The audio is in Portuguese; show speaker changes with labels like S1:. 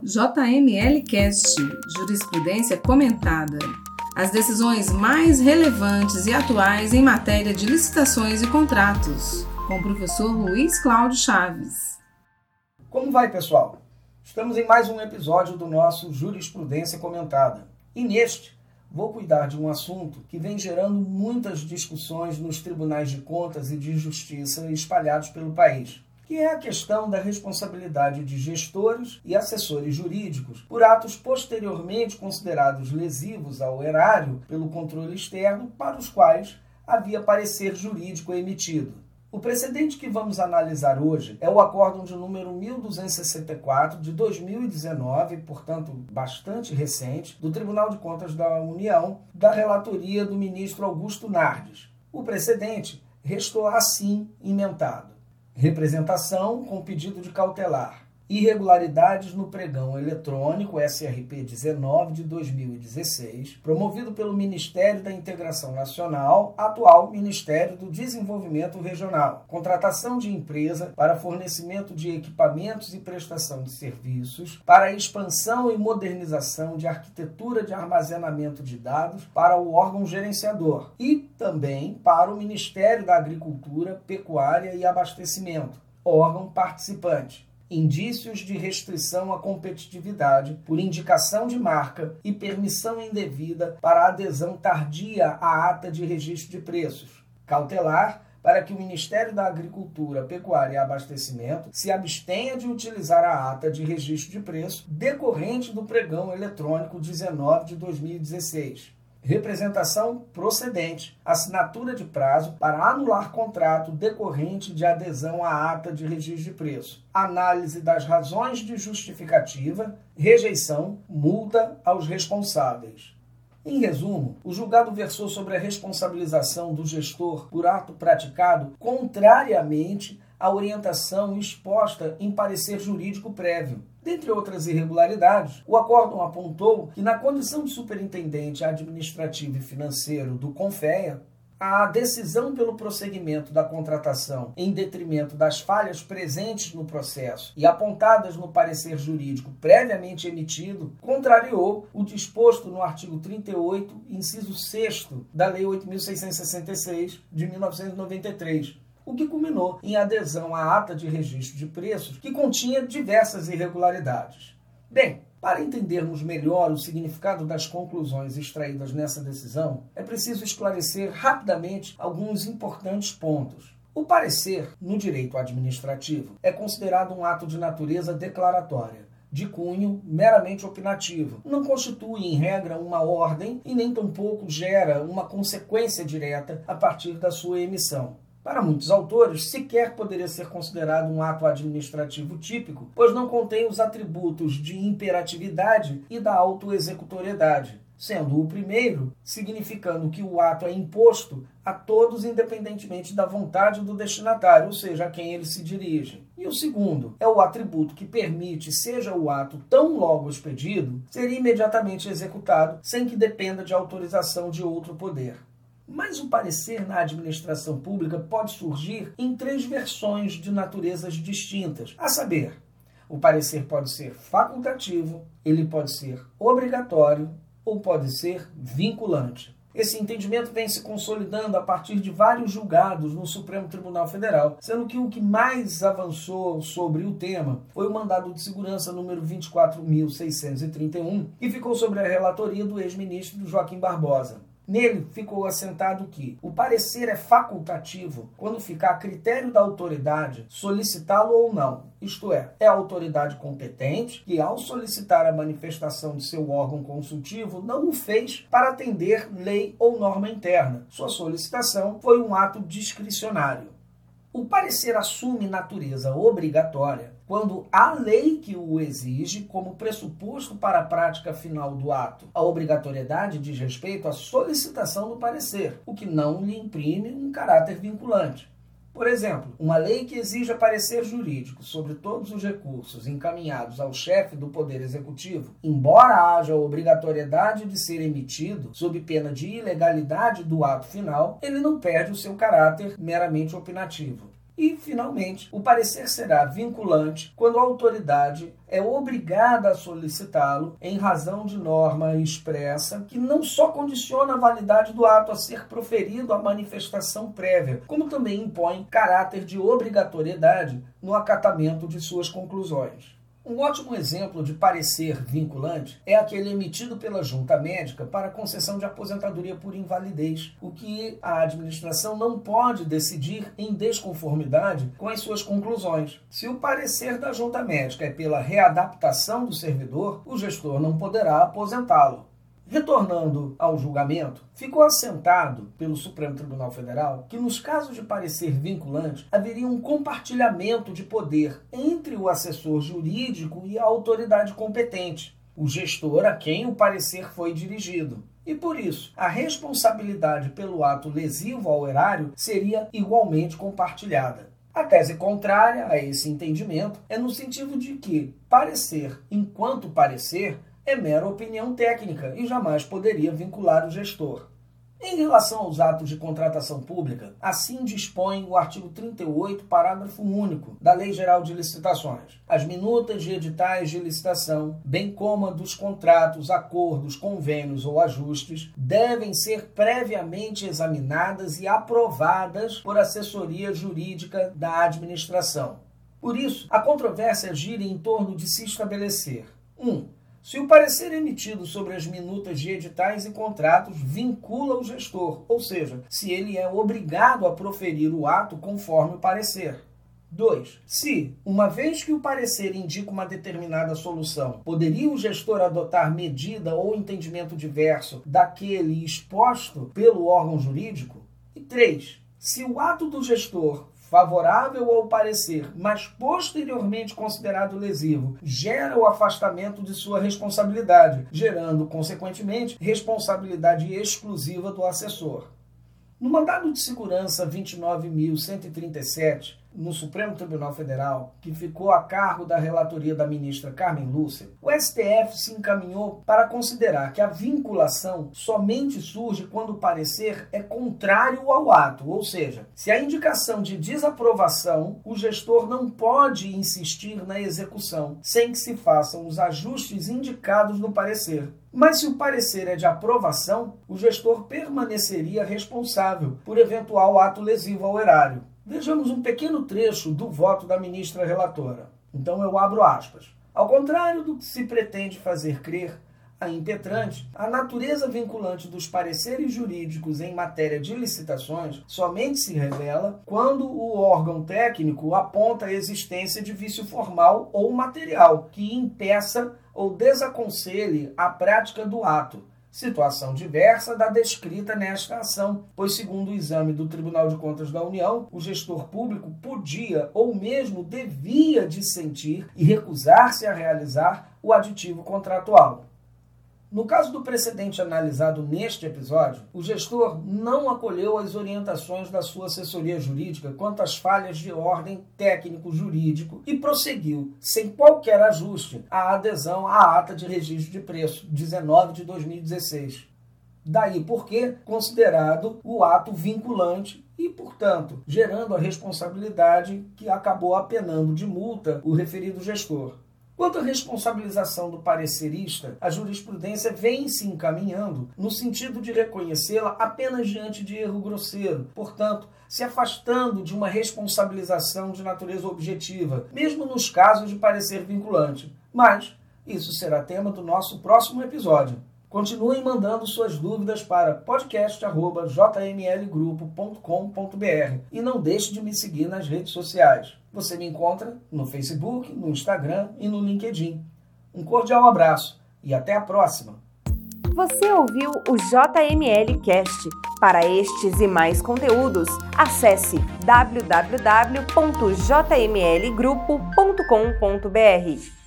S1: JML Cast Jurisprudência Comentada. As decisões mais relevantes e atuais em matéria de licitações e contratos, com o professor Luiz Cláudio Chaves.
S2: Como vai, pessoal? Estamos em mais um episódio do nosso Jurisprudência Comentada. E neste, vou cuidar de um assunto que vem gerando muitas discussões nos tribunais de contas e de justiça espalhados pelo país que é a questão da responsabilidade de gestores e assessores jurídicos por atos posteriormente considerados lesivos ao erário pelo controle externo para os quais havia parecer jurídico emitido. O precedente que vamos analisar hoje é o acórdão de número 1264 de 2019, portanto bastante recente, do Tribunal de Contas da União, da relatoria do ministro Augusto Nardes. O precedente restou assim inventado representação com pedido de cautelar irregularidades no pregão eletrônico SRP 19 de 2016, promovido pelo Ministério da Integração Nacional, atual Ministério do Desenvolvimento Regional. Contratação de empresa para fornecimento de equipamentos e prestação de serviços para expansão e modernização de arquitetura de armazenamento de dados para o órgão gerenciador e também para o Ministério da Agricultura, Pecuária e Abastecimento, órgão participante indícios de restrição à competitividade por indicação de marca e permissão indevida para adesão tardia à ata de registro de preços. Cautelar para que o Ministério da Agricultura, Pecuária e Abastecimento se abstenha de utilizar a ata de registro de preço decorrente do pregão eletrônico 19 de 2016 representação procedente, assinatura de prazo para anular contrato decorrente de adesão à ata de registro de preço, análise das razões de justificativa, rejeição, multa aos responsáveis. Em resumo, o julgado versou sobre a responsabilização do gestor por ato praticado contrariamente à orientação exposta em parecer jurídico prévio. Dentre outras irregularidades, o acórdão apontou que, na condição de superintendente administrativo e financeiro do CONFEA, a decisão pelo prosseguimento da contratação em detrimento das falhas presentes no processo e apontadas no parecer jurídico previamente emitido contrariou o disposto no artigo 38, inciso 6 da Lei 8.666 de 1993 o que culminou em adesão à ata de registro de preços, que continha diversas irregularidades. Bem, para entendermos melhor o significado das conclusões extraídas nessa decisão, é preciso esclarecer rapidamente alguns importantes pontos. O parecer no direito administrativo é considerado um ato de natureza declaratória, de cunho meramente opinativo. Não constitui, em regra, uma ordem e nem tampouco gera uma consequência direta a partir da sua emissão. Para muitos autores, sequer poderia ser considerado um ato administrativo típico, pois não contém os atributos de imperatividade e da autoexecutoriedade, sendo o primeiro significando que o ato é imposto a todos independentemente da vontade do destinatário, ou seja, a quem ele se dirige. E o segundo é o atributo que permite, seja o ato tão logo expedido, ser imediatamente executado sem que dependa de autorização de outro poder. Mas o parecer na administração pública pode surgir em três versões de naturezas distintas, a saber, o parecer pode ser facultativo, ele pode ser obrigatório ou pode ser vinculante. Esse entendimento vem se consolidando a partir de vários julgados no Supremo Tribunal Federal, sendo que o que mais avançou sobre o tema foi o mandado de segurança número 24.631, que ficou sobre a relatoria do ex-ministro Joaquim Barbosa. Nele ficou assentado que o parecer é facultativo quando ficar a critério da autoridade solicitá-lo ou não. Isto é, é a autoridade competente que, ao solicitar a manifestação de seu órgão consultivo, não o fez para atender lei ou norma interna. Sua solicitação foi um ato discricionário. O parecer assume natureza obrigatória quando há lei que o exige como pressuposto para a prática final do ato. A obrigatoriedade diz respeito à solicitação do parecer, o que não lhe imprime um caráter vinculante. Por exemplo, uma lei que exija parecer jurídico sobre todos os recursos encaminhados ao chefe do Poder Executivo, embora haja obrigatoriedade de ser emitido sob pena de ilegalidade do ato final, ele não perde o seu caráter meramente opinativo. E, finalmente, o parecer será vinculante quando a autoridade é obrigada a solicitá-lo em razão de norma expressa que não só condiciona a validade do ato a ser proferido à manifestação prévia, como também impõe caráter de obrigatoriedade no acatamento de suas conclusões. Um ótimo exemplo de parecer vinculante é aquele emitido pela junta médica para concessão de aposentadoria por invalidez, o que a administração não pode decidir em desconformidade com as suas conclusões. Se o parecer da junta médica é pela readaptação do servidor, o gestor não poderá aposentá-lo. Retornando ao julgamento, ficou assentado pelo Supremo Tribunal Federal que, nos casos de parecer vinculante, haveria um compartilhamento de poder entre o assessor jurídico e a autoridade competente, o gestor a quem o parecer foi dirigido. E por isso, a responsabilidade pelo ato lesivo ao erário seria igualmente compartilhada. A tese contrária a esse entendimento é no sentido de que parecer, enquanto parecer, é mera opinião técnica e jamais poderia vincular o gestor. Em relação aos atos de contratação pública, assim dispõe o artigo 38, parágrafo único da Lei Geral de Licitações. As minutas de editais de licitação, bem como a dos contratos, acordos, convênios ou ajustes, devem ser previamente examinadas e aprovadas por assessoria jurídica da administração. Por isso, a controvérsia gira em torno de se estabelecer 1. Um, se o parecer emitido sobre as minutas de editais e contratos vincula o gestor, ou seja, se ele é obrigado a proferir o ato conforme o parecer. 2. Se, uma vez que o parecer indica uma determinada solução, poderia o gestor adotar medida ou entendimento diverso daquele exposto pelo órgão jurídico? E 3. Se o ato do gestor favorável ao parecer, mas posteriormente considerado lesivo, gera o afastamento de sua responsabilidade, gerando, consequentemente, responsabilidade exclusiva do assessor. No mandado de segurança 29.137, no Supremo Tribunal Federal, que ficou a cargo da relatoria da ministra Carmen Lúcia, o STF se encaminhou para considerar que a vinculação somente surge quando o parecer é contrário ao ato, ou seja, se a indicação de desaprovação, o gestor não pode insistir na execução sem que se façam os ajustes indicados no parecer. Mas se o parecer é de aprovação, o gestor permaneceria responsável por eventual ato lesivo ao erário. Vejamos um pequeno trecho do voto da ministra relatora. Então eu abro aspas. Ao contrário do que se pretende fazer crer, a impetrante, a natureza vinculante dos pareceres jurídicos em matéria de licitações somente se revela quando o órgão técnico aponta a existência de vício formal ou material que impeça ou desaconselhe a prática do ato, situação diversa da descrita nesta ação, pois, segundo o exame do Tribunal de Contas da União, o gestor público podia ou mesmo devia dissentir e recusar-se a realizar o aditivo contratual. No caso do precedente analisado neste episódio, o gestor não acolheu as orientações da sua assessoria jurídica quanto às falhas de ordem técnico-jurídico e prosseguiu, sem qualquer ajuste, a adesão à ata de registro de preço 19 de 2016. Daí porque considerado o ato vinculante e, portanto, gerando a responsabilidade que acabou apenando de multa o referido gestor. Quanto à responsabilização do parecerista, a jurisprudência vem se encaminhando no sentido de reconhecê-la apenas diante de erro grosseiro, portanto, se afastando de uma responsabilização de natureza objetiva, mesmo nos casos de parecer vinculante. Mas isso será tema do nosso próximo episódio. Continuem mandando suas dúvidas para podcast.jmlgrupo.com.br e não deixe de me seguir nas redes sociais. Você me encontra no Facebook, no Instagram e no LinkedIn. Um cordial abraço e até a próxima!
S3: Você ouviu o JML Cast. Para estes e mais conteúdos, acesse www.jmlgrupo.com.br.